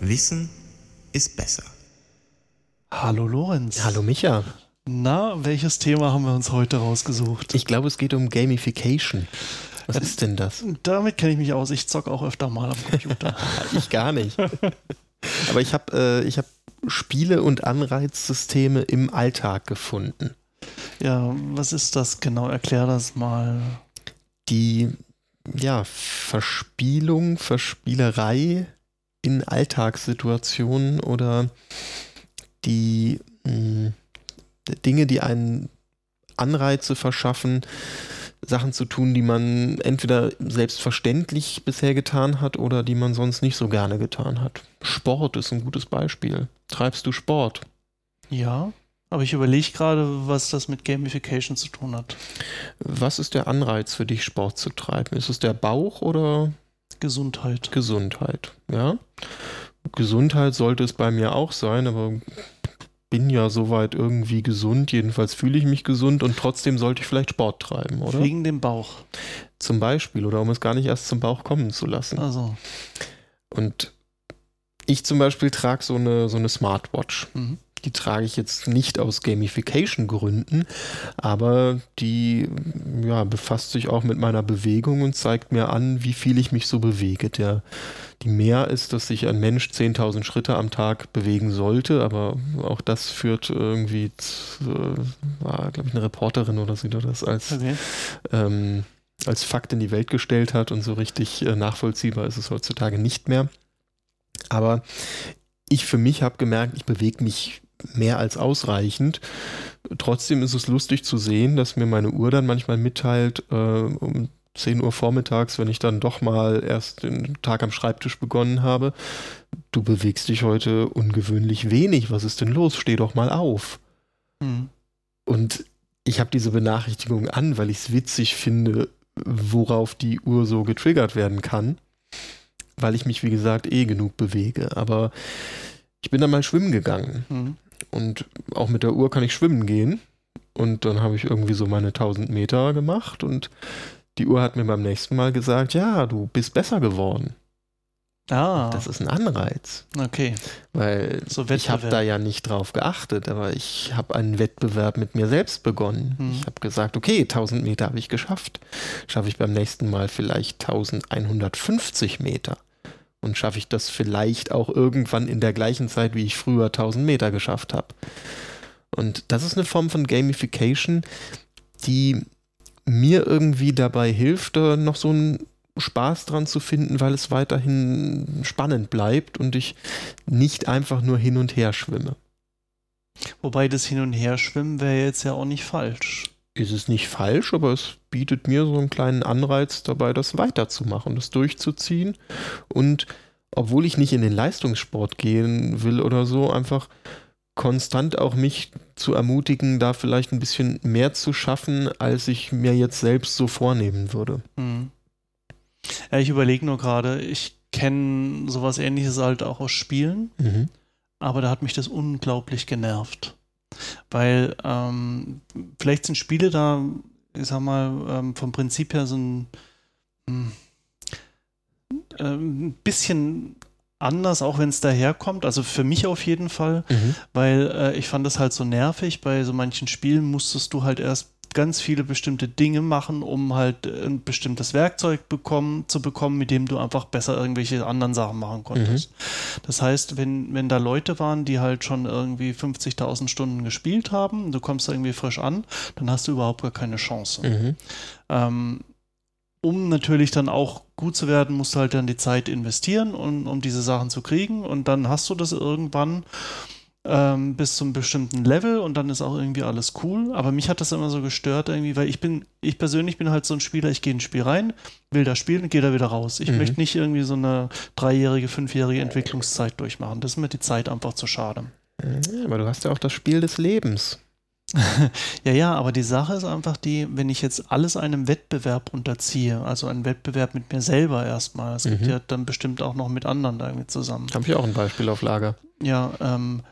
Wissen ist besser. Hallo Lorenz. Hallo Micha. Na, welches Thema haben wir uns heute rausgesucht? Ich glaube, es geht um Gamification. Was ist denn das? Damit kenne ich mich aus. Ich zocke auch öfter mal am Computer. ich gar nicht. Aber ich habe äh, hab Spiele und Anreizsysteme im Alltag gefunden. Ja, was ist das genau? Erklär das mal. Die ja, Verspielung, Verspielerei in Alltagssituationen oder die mh, hm, Dinge, die einen Anreize verschaffen, Sachen zu tun, die man entweder selbstverständlich bisher getan hat oder die man sonst nicht so gerne getan hat. Sport ist ein gutes Beispiel. Treibst du Sport? Ja, aber ich überlege gerade, was das mit Gamification zu tun hat. Was ist der Anreiz für dich, Sport zu treiben? Ist es der Bauch oder Gesundheit? Gesundheit, ja. Gesundheit sollte es bei mir auch sein, aber bin ja soweit irgendwie gesund, jedenfalls fühle ich mich gesund und trotzdem sollte ich vielleicht Sport treiben, oder? Wegen dem Bauch. Zum Beispiel, oder um es gar nicht erst zum Bauch kommen zu lassen. Also. Und ich zum Beispiel trage so eine, so eine Smartwatch. Mhm. Die trage ich jetzt nicht aus Gamification-Gründen, aber die ja, befasst sich auch mit meiner Bewegung und zeigt mir an, wie viel ich mich so bewege. Der, die mehr ist, dass sich ein Mensch 10.000 Schritte am Tag bewegen sollte, aber auch das führt irgendwie, äh, war glaube ich eine Reporterin oder sie das als, okay. ähm, als Fakt in die Welt gestellt hat und so richtig äh, nachvollziehbar ist es heutzutage nicht mehr. Aber ich für mich habe gemerkt, ich bewege mich mehr als ausreichend. Trotzdem ist es lustig zu sehen, dass mir meine Uhr dann manchmal mitteilt, äh, um 10 Uhr vormittags, wenn ich dann doch mal erst den Tag am Schreibtisch begonnen habe, du bewegst dich heute ungewöhnlich wenig. Was ist denn los? Steh doch mal auf. Mhm. Und ich habe diese Benachrichtigung an, weil ich es witzig finde, worauf die Uhr so getriggert werden kann, weil ich mich, wie gesagt, eh genug bewege. Aber ich bin dann mal schwimmen gegangen. Mhm. Und auch mit der Uhr kann ich schwimmen gehen. Und dann habe ich irgendwie so meine 1000 Meter gemacht und die Uhr hat mir beim nächsten Mal gesagt, ja, du bist besser geworden. Ah. Das ist ein Anreiz. Okay. Weil so ich habe da ja nicht drauf geachtet, aber ich habe einen Wettbewerb mit mir selbst begonnen. Hm. Ich habe gesagt, okay, 1000 Meter habe ich geschafft. Schaffe ich beim nächsten Mal vielleicht 1150 Meter und schaffe ich das vielleicht auch irgendwann in der gleichen Zeit, wie ich früher 1000 Meter geschafft habe. Und das ist eine Form von Gamification, die mir irgendwie dabei hilft, noch so einen Spaß dran zu finden, weil es weiterhin spannend bleibt und ich nicht einfach nur hin und her schwimme. Wobei das Hin- und Herschwimmen wäre jetzt ja auch nicht falsch ist es nicht falsch, aber es bietet mir so einen kleinen Anreiz dabei, das weiterzumachen, das durchzuziehen. Und obwohl ich nicht in den Leistungssport gehen will oder so, einfach konstant auch mich zu ermutigen, da vielleicht ein bisschen mehr zu schaffen, als ich mir jetzt selbst so vornehmen würde. Mhm. Ja, ich überlege nur gerade, ich kenne sowas ähnliches halt auch aus Spielen, mhm. aber da hat mich das unglaublich genervt. Weil ähm, vielleicht sind Spiele da, ich sag mal, ähm, vom Prinzip her so ein, hm, äh, ein bisschen anders, auch wenn es daherkommt. Also für mich auf jeden Fall, mhm. weil äh, ich fand das halt so nervig. Bei so manchen Spielen musstest du halt erst ganz viele bestimmte Dinge machen, um halt ein bestimmtes Werkzeug bekommen, zu bekommen, mit dem du einfach besser irgendwelche anderen Sachen machen konntest. Mhm. Das heißt, wenn, wenn da Leute waren, die halt schon irgendwie 50.000 Stunden gespielt haben, du kommst da irgendwie frisch an, dann hast du überhaupt gar keine Chance. Mhm. Ähm, um natürlich dann auch gut zu werden, musst du halt dann die Zeit investieren, um, um diese Sachen zu kriegen und dann hast du das irgendwann ähm, bis zum bestimmten Level und dann ist auch irgendwie alles cool. Aber mich hat das immer so gestört irgendwie, weil ich bin, ich persönlich bin halt so ein Spieler, ich gehe ins Spiel rein, will da spielen und gehe da wieder raus. Ich mhm. möchte nicht irgendwie so eine dreijährige, fünfjährige Entwicklungszeit durchmachen. Das ist mir die Zeit einfach zu schade. aber du hast ja auch das Spiel des Lebens. ja, ja, aber die Sache ist einfach die, wenn ich jetzt alles einem Wettbewerb unterziehe, also einen Wettbewerb mit mir selber erstmal, es mhm. gibt ja dann bestimmt auch noch mit anderen da irgendwie zusammen. Habe ich auch ein Beispiel auf Lager. Ja, ähm,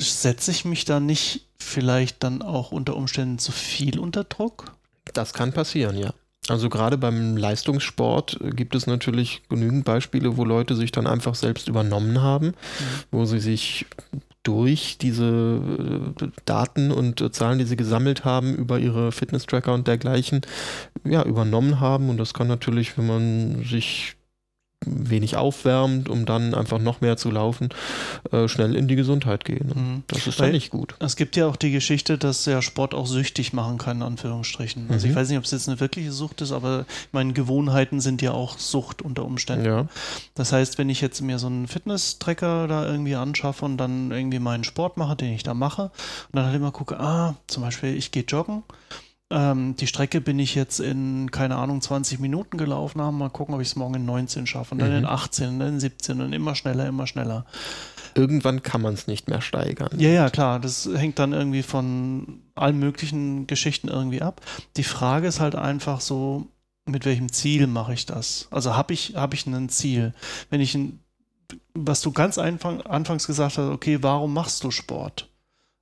setze ich mich da nicht vielleicht dann auch unter Umständen zu viel unter Druck? Das kann passieren, ja. Also gerade beim Leistungssport gibt es natürlich genügend Beispiele, wo Leute sich dann einfach selbst übernommen haben, mhm. wo sie sich durch diese äh, Daten und äh, Zahlen, die sie gesammelt haben über ihre Fitness-Tracker und dergleichen, ja, übernommen haben. Und das kann natürlich, wenn man sich wenig aufwärmt, um dann einfach noch mehr zu laufen, äh, schnell in die Gesundheit gehen. Mhm. Das ist dann nicht gut. Es gibt ja auch die Geschichte, dass der Sport auch süchtig machen kann, in Anführungsstrichen. Also mhm. ich weiß nicht, ob es jetzt eine wirkliche Sucht ist, aber meine Gewohnheiten sind ja auch Sucht unter Umständen. Ja. Das heißt, wenn ich jetzt mir so einen Fitness-Tracker da irgendwie anschaffe und dann irgendwie meinen Sport mache, den ich da mache, und dann halt immer gucke, ah, zum Beispiel, ich gehe joggen ähm, die Strecke bin ich jetzt in, keine Ahnung, 20 Minuten gelaufen haben. Mal gucken, ob ich es morgen in 19 schaffe. Und dann mhm. in 18, und dann in 17 und immer schneller, immer schneller. Irgendwann kann man es nicht mehr steigern. Ja, ja, klar. Das hängt dann irgendwie von allen möglichen Geschichten irgendwie ab. Die Frage ist halt einfach so, mit welchem Ziel mache ich das? Also habe ich, hab ich ein Ziel? Wenn ich ein, was du ganz anfangs gesagt hast, okay, warum machst du Sport?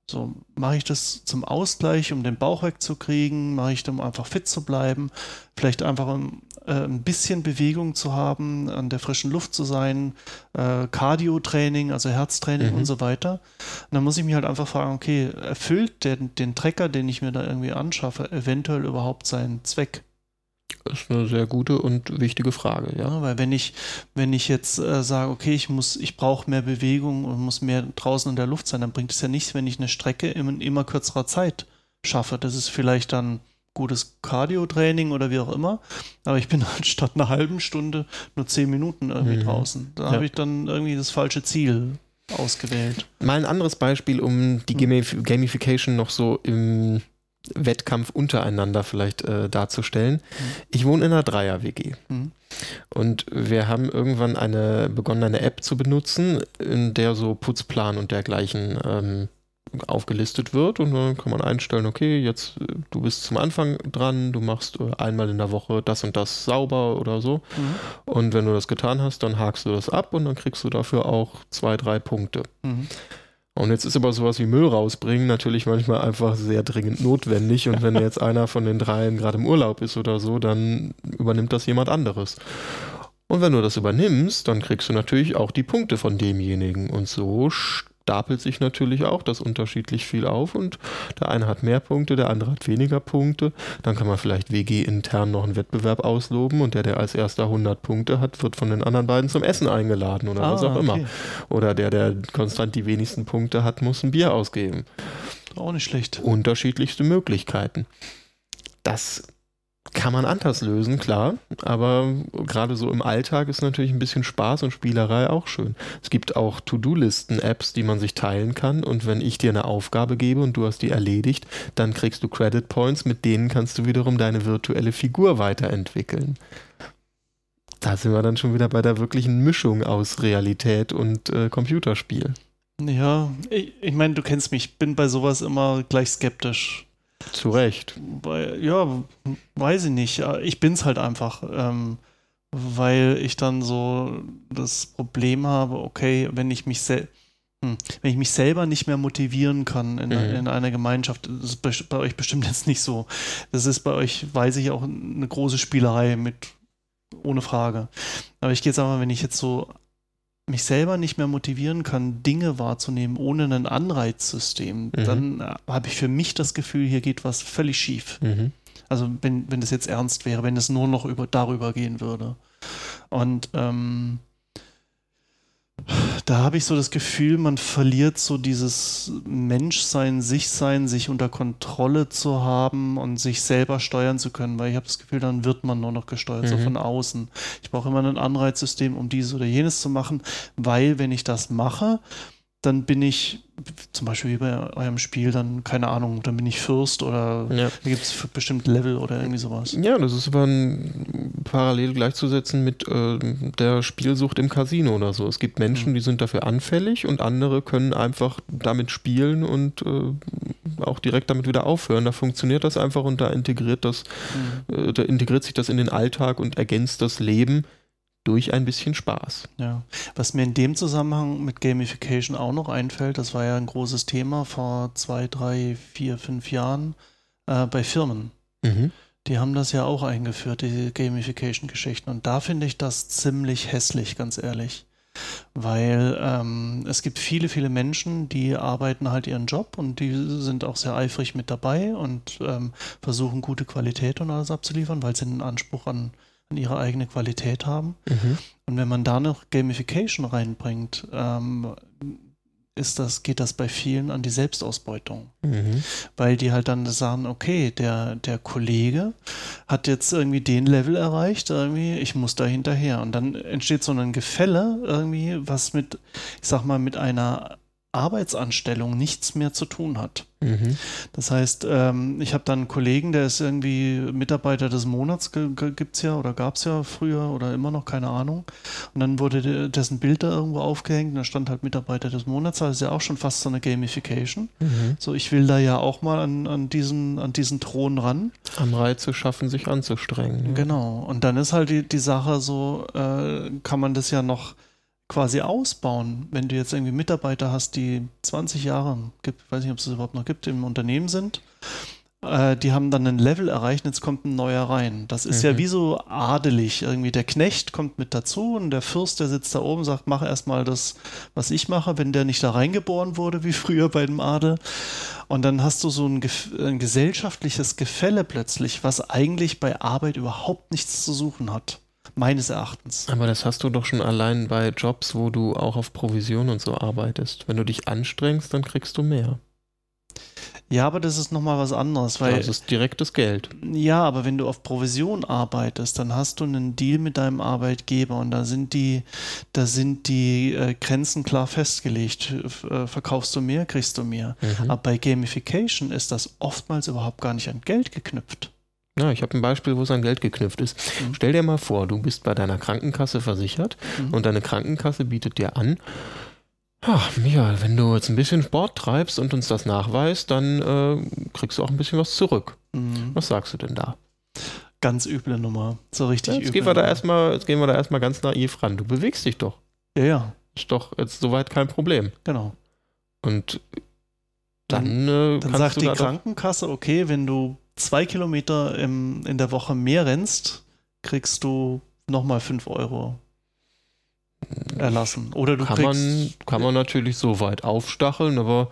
So, mache ich das zum Ausgleich, um den Bauch wegzukriegen? Mache ich das, um einfach fit zu bleiben? Vielleicht einfach um äh, ein bisschen Bewegung zu haben, an der frischen Luft zu sein, äh, Cardio-Training, also Herztraining mhm. und so weiter. Und dann muss ich mich halt einfach fragen, okay, erfüllt der, den Trecker, den ich mir da irgendwie anschaffe, eventuell überhaupt seinen Zweck? Das ist eine sehr gute und wichtige Frage, ja. ja weil wenn ich, wenn ich jetzt äh, sage, okay, ich muss, ich brauche mehr Bewegung und muss mehr draußen in der Luft sein, dann bringt es ja nichts, wenn ich eine Strecke in immer kürzerer Zeit schaffe. Das ist vielleicht dann gutes Cardio-Training oder wie auch immer, aber ich bin halt statt einer halben Stunde nur zehn Minuten irgendwie mhm. draußen. Da ja. habe ich dann irgendwie das falsche Ziel ausgewählt. Mal ein anderes Beispiel, um die hm. Gamification noch so im Wettkampf untereinander vielleicht äh, darzustellen. Mhm. Ich wohne in einer Dreier-WG. Mhm. Und wir haben irgendwann eine begonnen, eine App zu benutzen, in der so Putzplan und dergleichen ähm, aufgelistet wird. Und dann kann man einstellen, okay, jetzt äh, du bist zum Anfang dran, du machst äh, einmal in der Woche das und das sauber oder so. Mhm. Und wenn du das getan hast, dann hakst du das ab und dann kriegst du dafür auch zwei, drei Punkte. Mhm. Und jetzt ist aber sowas wie Müll rausbringen natürlich manchmal einfach sehr dringend notwendig. Und wenn jetzt einer von den dreien gerade im Urlaub ist oder so, dann übernimmt das jemand anderes. Und wenn du das übernimmst, dann kriegst du natürlich auch die Punkte von demjenigen. Und so stapelt sich natürlich auch das unterschiedlich viel auf und der eine hat mehr Punkte, der andere hat weniger Punkte. Dann kann man vielleicht WG intern noch einen Wettbewerb ausloben und der, der als erster 100 Punkte hat, wird von den anderen beiden zum Essen eingeladen oder ah, was auch okay. immer. Oder der, der konstant die wenigsten Punkte hat, muss ein Bier ausgeben. Auch nicht schlecht. Unterschiedlichste Möglichkeiten. Das kann man anders lösen, klar. Aber gerade so im Alltag ist natürlich ein bisschen Spaß und Spielerei auch schön. Es gibt auch To-Do-Listen-Apps, die man sich teilen kann. Und wenn ich dir eine Aufgabe gebe und du hast die erledigt, dann kriegst du Credit Points, mit denen kannst du wiederum deine virtuelle Figur weiterentwickeln. Da sind wir dann schon wieder bei der wirklichen Mischung aus Realität und äh, Computerspiel. Ja, ich, ich meine, du kennst mich, ich bin bei sowas immer gleich skeptisch. Zu Recht. Ja, weiß ich nicht. Ich bin es halt einfach. Ähm, weil ich dann so das Problem habe, okay, wenn ich mich selbst hm, wenn ich mich selber nicht mehr motivieren kann in, mhm. in, einer Gemeinschaft, das ist bei euch bestimmt jetzt nicht so. Das ist bei euch, weiß ich, auch eine große Spielerei mit, ohne Frage. Aber ich gehe jetzt einfach, wenn ich jetzt so mich selber nicht mehr motivieren kann, Dinge wahrzunehmen ohne ein Anreizsystem, mhm. dann äh, habe ich für mich das Gefühl, hier geht was völlig schief. Mhm. Also wenn, wenn das jetzt ernst wäre, wenn es nur noch über, darüber gehen würde. Und ähm, da habe ich so das Gefühl, man verliert so dieses Menschsein, Sichsein, sich unter Kontrolle zu haben und sich selber steuern zu können, weil ich habe das Gefühl, dann wird man nur noch gesteuert, mhm. so von außen. Ich brauche immer ein Anreizsystem, um dieses oder jenes zu machen, weil wenn ich das mache, dann bin ich zum Beispiel wie bei eurem Spiel dann, keine Ahnung, dann bin ich Fürst oder ja. da gibt es bestimmt Level oder irgendwie sowas. Ja, das ist aber parallel gleichzusetzen mit äh, der Spielsucht im Casino oder so. Es gibt Menschen, mhm. die sind dafür anfällig und andere können einfach damit spielen und äh, auch direkt damit wieder aufhören. Da funktioniert das einfach und da integriert das, mhm. äh, da integriert sich das in den Alltag und ergänzt das Leben durch ein bisschen Spaß. Ja, was mir in dem Zusammenhang mit Gamification auch noch einfällt, das war ja ein großes Thema vor zwei, drei, vier, fünf Jahren äh, bei Firmen. Mhm. Die haben das ja auch eingeführt, diese Gamification-Geschichten. Und da finde ich das ziemlich hässlich, ganz ehrlich. Weil ähm, es gibt viele, viele Menschen, die arbeiten halt ihren Job und die sind auch sehr eifrig mit dabei und ähm, versuchen gute Qualität und alles abzuliefern, weil sie einen Anspruch an, an ihre eigene Qualität haben. Mhm. Und wenn man da noch Gamification reinbringt, ähm, ist das, geht das bei vielen an die Selbstausbeutung. Mhm. Weil die halt dann sagen, okay, der, der Kollege hat jetzt irgendwie den Level erreicht, irgendwie, ich muss da hinterher. Und dann entsteht so ein Gefälle irgendwie, was mit, ich sag mal, mit einer Arbeitsanstellung nichts mehr zu tun hat. Mhm. Das heißt, ähm, ich habe dann einen Kollegen, der ist irgendwie Mitarbeiter des Monats, gibt es ja oder gab es ja früher oder immer noch, keine Ahnung. Und dann wurde dessen Bild da irgendwo aufgehängt und da stand halt Mitarbeiter des Monats, das ist ja auch schon fast so eine Gamification. Mhm. So, ich will da ja auch mal an, an, diesen, an diesen Thron ran. Anreize schaffen, sich anzustrengen. Ja. Genau. Und dann ist halt die, die Sache so, äh, kann man das ja noch quasi ausbauen, wenn du jetzt irgendwie Mitarbeiter hast, die 20 Jahre, gibt, weiß nicht, ob es das überhaupt noch gibt, im Unternehmen sind, äh, die haben dann ein Level erreicht und jetzt kommt ein neuer rein. Das ist mhm. ja wie so adelig. Irgendwie der Knecht kommt mit dazu und der Fürst, der sitzt da oben, sagt, mach erstmal das, was ich mache, wenn der nicht da reingeboren wurde, wie früher bei dem Adel. Und dann hast du so ein, ein gesellschaftliches Gefälle plötzlich, was eigentlich bei Arbeit überhaupt nichts zu suchen hat meines Erachtens. Aber das hast du doch schon allein bei Jobs, wo du auch auf Provision und so arbeitest. Wenn du dich anstrengst, dann kriegst du mehr. Ja, aber das ist nochmal was anderes, weil. Das ist direktes Geld. Ja, aber wenn du auf Provision arbeitest, dann hast du einen Deal mit deinem Arbeitgeber und da sind die, da sind die äh, Grenzen klar festgelegt. Äh, verkaufst du mehr, kriegst du mehr. Mhm. Aber bei Gamification ist das oftmals überhaupt gar nicht an Geld geknüpft. Ja, ich habe ein Beispiel, wo es an Geld geknüpft ist. Mhm. Stell dir mal vor, du bist bei deiner Krankenkasse versichert mhm. und deine Krankenkasse bietet dir an, ach, Michael, wenn du jetzt ein bisschen Sport treibst und uns das nachweist, dann äh, kriegst du auch ein bisschen was zurück. Mhm. Was sagst du denn da? Ganz üble Nummer. So richtig ja, jetzt Gehen wir da erstmal, jetzt gehen wir da erstmal ganz naiv ran. Du bewegst dich doch. Ja, ja. Ist doch jetzt soweit kein Problem. Genau. Und dann, dann, äh, dann sagt die Krankenkasse, okay, wenn du zwei Kilometer im, in der Woche mehr rennst, kriegst du nochmal fünf Euro erlassen. Oder du kann kriegst. Man, kann man natürlich so weit aufstacheln, aber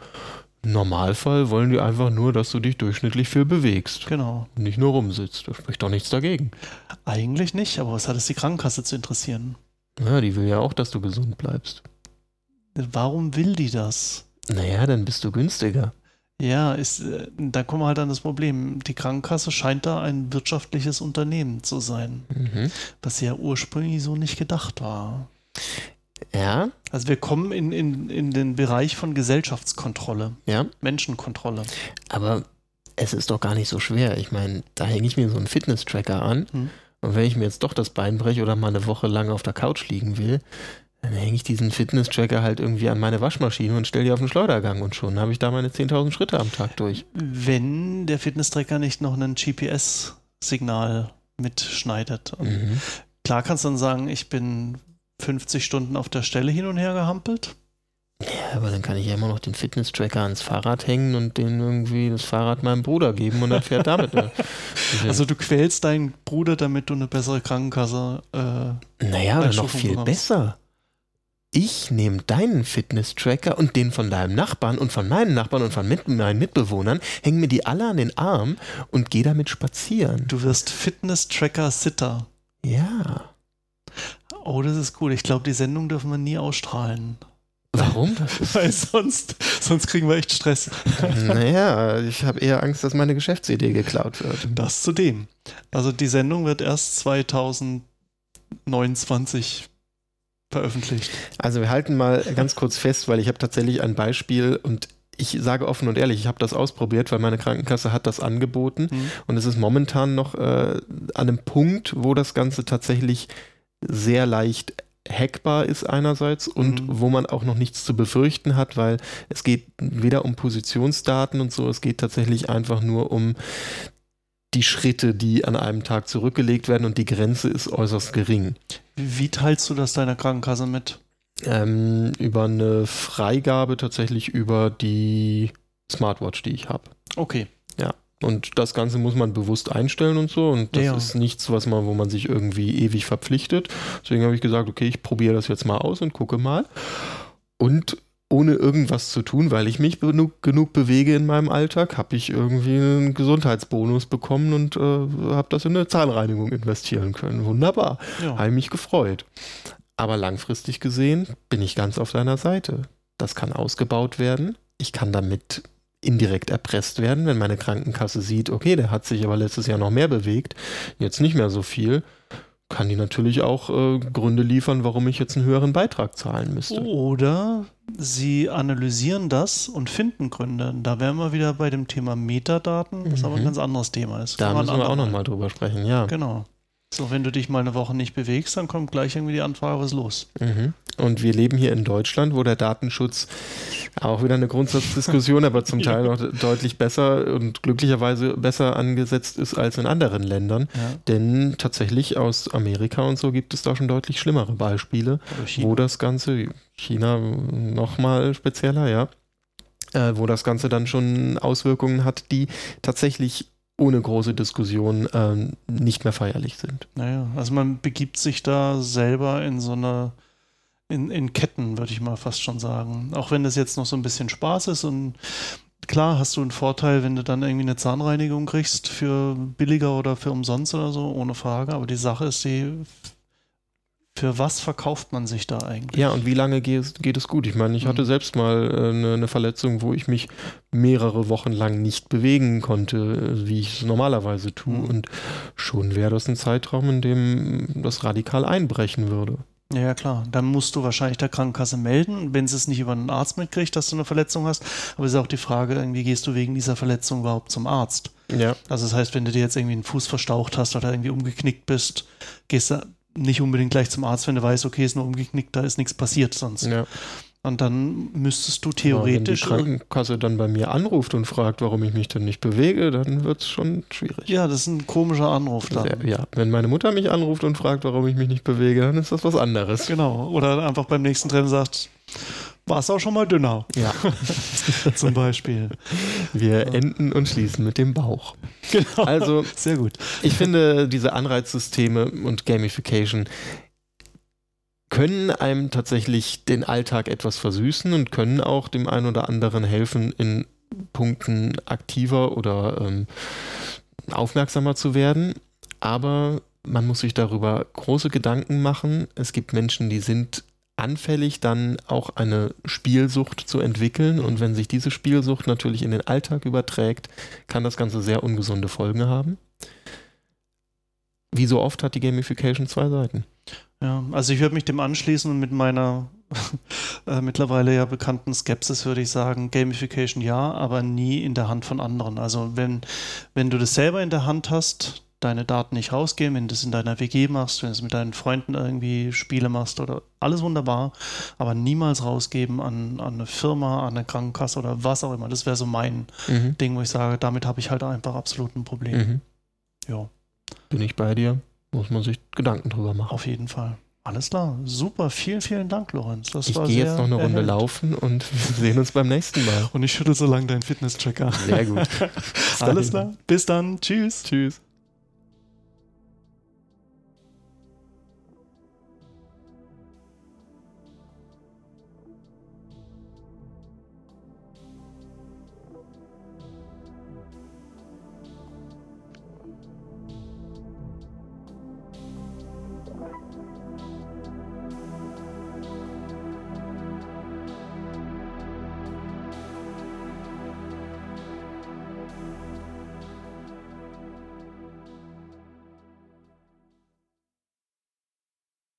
im Normalfall wollen die einfach nur, dass du dich durchschnittlich viel bewegst. Genau. nicht nur rumsitzt. Da spricht doch nichts dagegen. Eigentlich nicht, aber was hat es die Krankenkasse zu interessieren? Ja, die will ja auch, dass du gesund bleibst. Warum will die das? Naja, dann bist du günstiger. Ja, ist, äh, da kommen wir halt an das Problem. Die Krankenkasse scheint da ein wirtschaftliches Unternehmen zu sein, mhm. was ja ursprünglich so nicht gedacht war. Ja. Also wir kommen in, in, in den Bereich von Gesellschaftskontrolle, ja. Menschenkontrolle. Aber es ist doch gar nicht so schwer. Ich meine, da hänge ich mir so einen Fitness-Tracker an. Hm. Und wenn ich mir jetzt doch das Bein breche oder mal eine Woche lang auf der Couch liegen will, dann hänge ich diesen Fitness-Tracker halt irgendwie an meine Waschmaschine und stelle die auf den Schleudergang und schon habe ich da meine 10.000 Schritte am Tag durch. Wenn der Fitness-Tracker nicht noch ein GPS-Signal mitschneidet. Mhm. Klar kannst du dann sagen, ich bin 50 Stunden auf der Stelle hin und her gehampelt. Ja, aber dann kann ich ja immer noch den Fitness-Tracker ans Fahrrad hängen und den irgendwie das Fahrrad meinem Bruder geben und er fährt damit. Ne? also du quälst deinen Bruder, damit du eine bessere Krankenkasse. Äh, naja, noch viel bekommst. besser ich nehme deinen Fitness-Tracker und den von deinem Nachbarn und von meinen Nachbarn und von mit, meinen Mitbewohnern, hänge mir die alle an den Arm und gehe damit spazieren. Du wirst Fitness-Tracker-Sitter. Ja. Oh, das ist cool. Ich glaube, die Sendung dürfen wir nie ausstrahlen. Warum? Weil sonst, sonst kriegen wir echt Stress. Naja, ich habe eher Angst, dass meine Geschäftsidee geklaut wird. Das zudem. Also die Sendung wird erst 2029 veröffentlicht. Also wir halten mal ganz kurz fest, weil ich habe tatsächlich ein Beispiel und ich sage offen und ehrlich, ich habe das ausprobiert, weil meine Krankenkasse hat das angeboten mhm. und es ist momentan noch äh, an einem Punkt, wo das Ganze tatsächlich sehr leicht hackbar ist einerseits und mhm. wo man auch noch nichts zu befürchten hat, weil es geht weder um Positionsdaten und so, es geht tatsächlich einfach nur um die Schritte, die an einem Tag zurückgelegt werden und die Grenze ist äußerst gering. Wie, teilst du das deiner Krankenkasse mit? Ähm, über eine Freigabe tatsächlich über die Smartwatch, die ich habe. Okay. Ja. Und das Ganze muss man bewusst einstellen und so. Und das Ja. ist nichts, was man, wo man sich irgendwie ewig verpflichtet. Deswegen habe ich gesagt, okay, ich probiere das jetzt mal aus und gucke mal. Und ohne irgendwas zu tun, weil ich mich genug, genug bewege in meinem Alltag, habe ich irgendwie einen Gesundheitsbonus bekommen und äh, habe das in eine Zahnreinigung investieren können. Wunderbar. Ja. Habe mich gefreut. Aber langfristig gesehen bin ich ganz auf deiner Seite. Das kann ausgebaut werden. Ich kann damit indirekt erpresst werden, wenn meine Krankenkasse sieht, okay, der hat sich aber letztes Jahr noch mehr bewegt, jetzt nicht mehr so viel, kann die natürlich auch äh, Gründe liefern, warum ich jetzt einen höheren Beitrag zahlen müsste. Oder sie analysieren das und finden Gründe. Da wären wir wieder bei dem Thema Metadaten, was aber ein Mhm. ganz anderes Thema ist. Da müssen wir auch nochmal drüber sprechen, ja. Genau. So, wenn du dich mal eine Woche nicht bewegst, dann kommt gleich irgendwie die Anfrage, was ist los? Mhm. Und wir leben hier in Deutschland, wo der Datenschutz auch wieder eine Grundsatzdiskussion, aber zum Teil noch deutlich besser und glücklicherweise besser angesetzt ist als in anderen Ländern. Ja. Denn tatsächlich aus Amerika und so gibt es da schon deutlich schlimmere Beispiele, wo das Ganze, China nochmal spezieller, ja, äh, wo das Ganze dann schon Auswirkungen hat, die tatsächlich ohne große Diskussion ähm, nicht mehr feierlich sind. Naja, also man begibt sich da selber in so eine, in, in Ketten, würde ich mal fast schon sagen. Auch wenn das jetzt noch so ein bisschen Spaß ist und klar hast du einen Vorteil, wenn du dann irgendwie eine Zahnreinigung kriegst für billiger oder für umsonst oder so, ohne Frage. Aber die Sache ist die, für was verkauft man sich da eigentlich? Ja, und wie lange geht, geht es gut? Ich meine, ich Mhm. hatte selbst mal äh, eine, eine Verletzung, wo ich mich mehrere Wochen lang nicht bewegen konnte, äh, wie ich es normalerweise tue. Mhm. Und schon wäre das ein Zeitraum, in dem das radikal einbrechen würde. Ja, ja, klar. Dann musst du wahrscheinlich der Krankenkasse melden, wenn sie es nicht über einen Arzt mitkriegt, dass du eine Verletzung hast. Aber es ist auch die Frage, irgendwie gehst du wegen dieser Verletzung überhaupt zum Arzt? Ja. Also das heißt, wenn du dir jetzt irgendwie einen Fuß verstaucht hast oder irgendwie umgeknickt bist, gehst du nicht unbedingt gleich zum Arzt, wenn du weißt, okay, ist nur umgeknickt, da ist nichts passiert sonst. ja. Und dann müsstest du Aber wenn die theoretisch. Krankenkasse dann bei mir anruft und fragt, warum ich mich denn nicht bewege, dann wird es schon schwierig. ja, das ist ein komischer Anruf dann. Sehr, ja, wenn meine Mutter mich anruft und fragt, warum ich mich nicht bewege, dann ist das was anderes. Genau. Oder einfach beim nächsten Treffen sagt, warst auch schon mal dünner, Ja, zum Beispiel. wir enden und schließen mit dem Bauch. Genau. Also, Sehr gut. Ich finde, diese Anreizsysteme und Gamification können einem tatsächlich den Alltag etwas versüßen und können auch dem einen oder anderen helfen, in Punkten aktiver oder ähm, aufmerksamer zu werden. Aber man muss sich darüber große Gedanken machen. Es gibt Menschen, die sind anfällig, dann auch eine Spielsucht zu entwickeln. Und wenn sich diese Spielsucht natürlich in den Alltag überträgt, kann das Ganze sehr ungesunde Folgen haben. Wie so oft hat die Gamification zwei Seiten. Ja, also ich würde mich dem anschließen und mit meiner äh, mittlerweile ja bekannten Skepsis würde ich sagen, Gamification ja, aber nie in der Hand von anderen. Also wenn, wenn du das selber in der Hand hast, deine Daten nicht rausgeben, wenn du es in deiner WG machst, wenn du es mit deinen Freunden irgendwie Spiele machst oder alles wunderbar, aber niemals rausgeben an, an eine Firma, an eine Krankenkasse oder was auch immer. Das wäre so mein Mhm. Ding, wo ich sage, damit habe ich halt einfach absolut ein Problem. Mhm. Ja, Bin ich bei dir? Muss man sich Gedanken drüber machen. auf jeden Fall. Alles klar, super. Vielen, vielen Dank, Lorenz. Das Ich gehe jetzt noch eine Runde laufen und wir sehen uns beim nächsten Mal. Und ich schüttel so lange deinen Fitness-Tracker. Sehr gut. Alles klar. Bis dann. Tschüss. Tschüss.